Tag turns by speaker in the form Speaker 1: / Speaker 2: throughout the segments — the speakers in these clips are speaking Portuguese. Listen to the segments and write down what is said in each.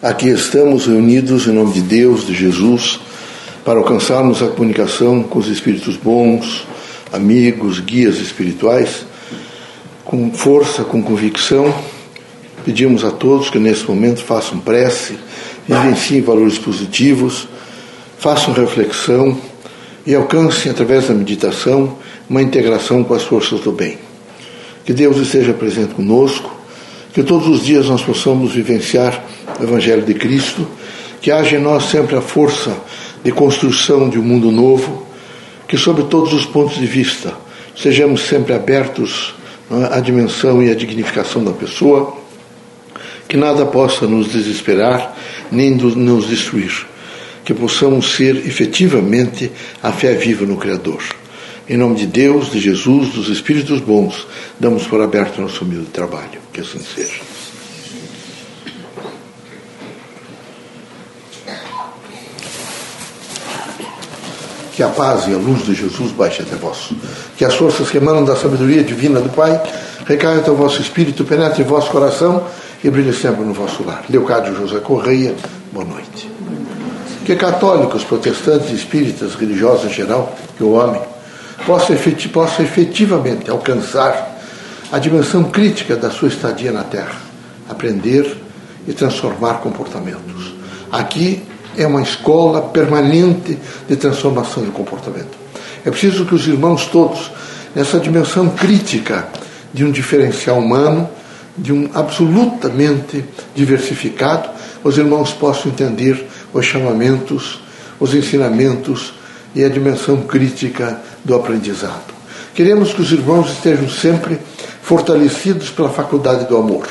Speaker 1: Aqui estamos reunidos em nome de Deus, de Jesus, para alcançarmos a comunicação com os espíritos bons, amigos, guias espirituais, com força, com convicção. Pedimos a todos que nesse momento façam prece, vivenciem valores positivos, façam reflexão e alcancem, através da meditação, uma integração com as forças do bem. Que Deus esteja presente conosco, que todos os dias nós possamos vivenciar o Evangelho de Cristo, que haja em nós sempre a força de construção de um mundo novo, que, sob todos os pontos de vista, sejamos sempre abertos é, à dimensão e à dignificação da pessoa, que nada possa nos desesperar nem nos destruir, que possamos ser efetivamente a fé viva no Criador. Em nome de Deus, de Jesus, dos Espíritos bons, damos por aberto nosso humilde trabalho. Que assim seja. Que a paz e a luz de Jesus baixe até vós. Que as forças que emanam da sabedoria divina do Pai recaiam até o vosso espírito, penetre em vosso coração e brilhe sempre no vosso lar. Leocádio José Correia, boa noite. Que católicos, protestantes, espíritas, religiosos em geral, que o homem possa, possa efetivamente alcançar a dimensão crítica da sua estadia na Terra, aprender e transformar comportamentos. Aqui é uma escola permanente de transformação de comportamento. É preciso que os irmãos todos, nessa dimensão crítica de um diferencial humano, de um absolutamente diversificado, os irmãos possam entender os chamamentos, os ensinamentos e a dimensão crítica do aprendizado. Queremos que os irmãos estejam sempre fortalecidos pela faculdade do amor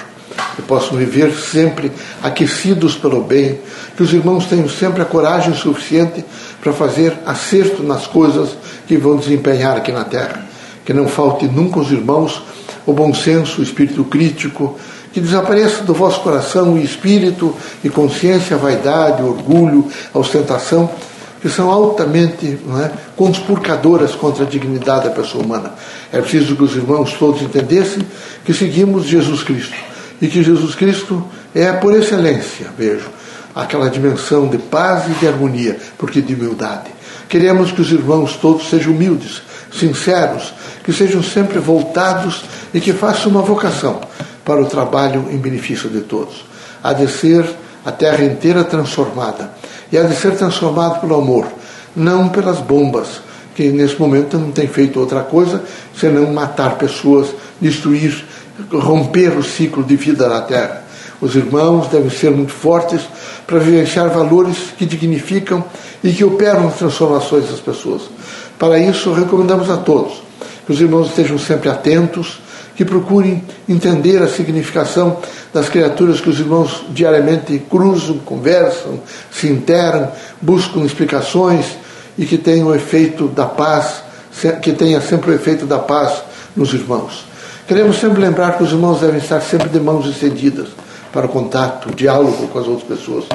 Speaker 1: que possam viver sempre aquecidos pelo bem, que os irmãos tenham sempre a coragem suficiente para fazer acerto nas coisas que vão desempenhar aqui na Terra. Que não falte nunca aos irmãos o bom senso, o espírito crítico, que desapareça do vosso coração o espírito e consciência, a vaidade, o orgulho, a ostentação, que são altamente é, conspurcadoras contra a dignidade da pessoa humana. É preciso que os irmãos todos entendessem que seguimos Jesus Cristo e que Jesus Cristo é, por excelência, vejo, aquela dimensão de paz e de harmonia, porque de humildade. Queremos que os irmãos todos sejam humildes, sinceros, que sejam sempre voltados e que façam uma vocação para o trabalho em benefício de todos. Há de ser a terra inteira transformada. E há de ser transformada pelo amor, não pelas bombas, que nesse momento não tem feito outra coisa senão matar pessoas, destruir romper o ciclo de vida na Terra. Os irmãos devem ser muito fortes para vivenciar valores que dignificam e que operam as transformações das pessoas. Para isso, recomendamos a todos que os irmãos estejam sempre atentos, que procurem entender a significação das criaturas que os irmãos diariamente cruzam, conversam, se interam, buscam explicações e que tenham o efeito da paz, que tenha sempre o efeito da paz nos irmãos. Queremos sempre lembrar que os irmãos devem estar sempre de mãos estendidas para o contato, o diálogo com as outras pessoas.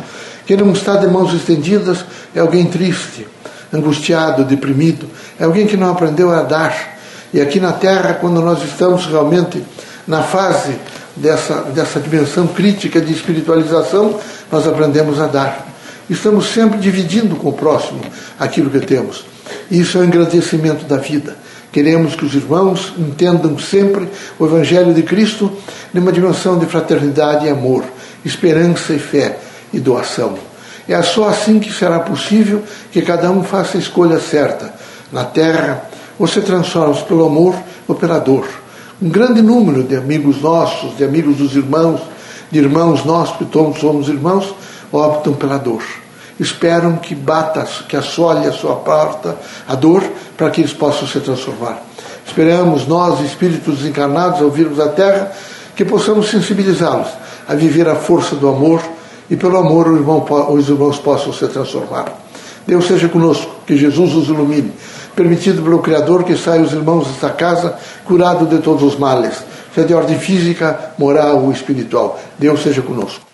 Speaker 1: Quem não está de mãos estendidas é alguém triste, angustiado, deprimido, é alguém que não aprendeu a dar. E aqui na Terra, quando nós estamos realmente na fase dessa, dessa dimensão crítica de espiritualização, nós aprendemos a dar. Estamos sempre dividindo com o próximo aquilo que temos. Isso é o engrandecimento da vida. Queremos que os irmãos entendam sempre o Evangelho de Cristo numa dimensão de fraternidade e amor, esperança e fé e doação. É só assim que será possível que cada um faça a escolha certa. Na terra, ou se transforma pelo amor ou pela dor. Um grande número de amigos nossos, de amigos dos irmãos, de irmãos nossos, que todos somos irmãos, optam pela dor esperam que bata, que assole a sua porta a dor, para que eles possam se transformar. Esperamos nós, espíritos encarnados, ao virmos a terra, que possamos sensibilizá-los a viver a força do amor e pelo amor os irmãos possam se transformar. Deus seja conosco, que Jesus os ilumine. Permitido pelo Criador que saiam os irmãos desta casa curados de todos os males, seja de ordem física, moral ou espiritual. Deus seja conosco.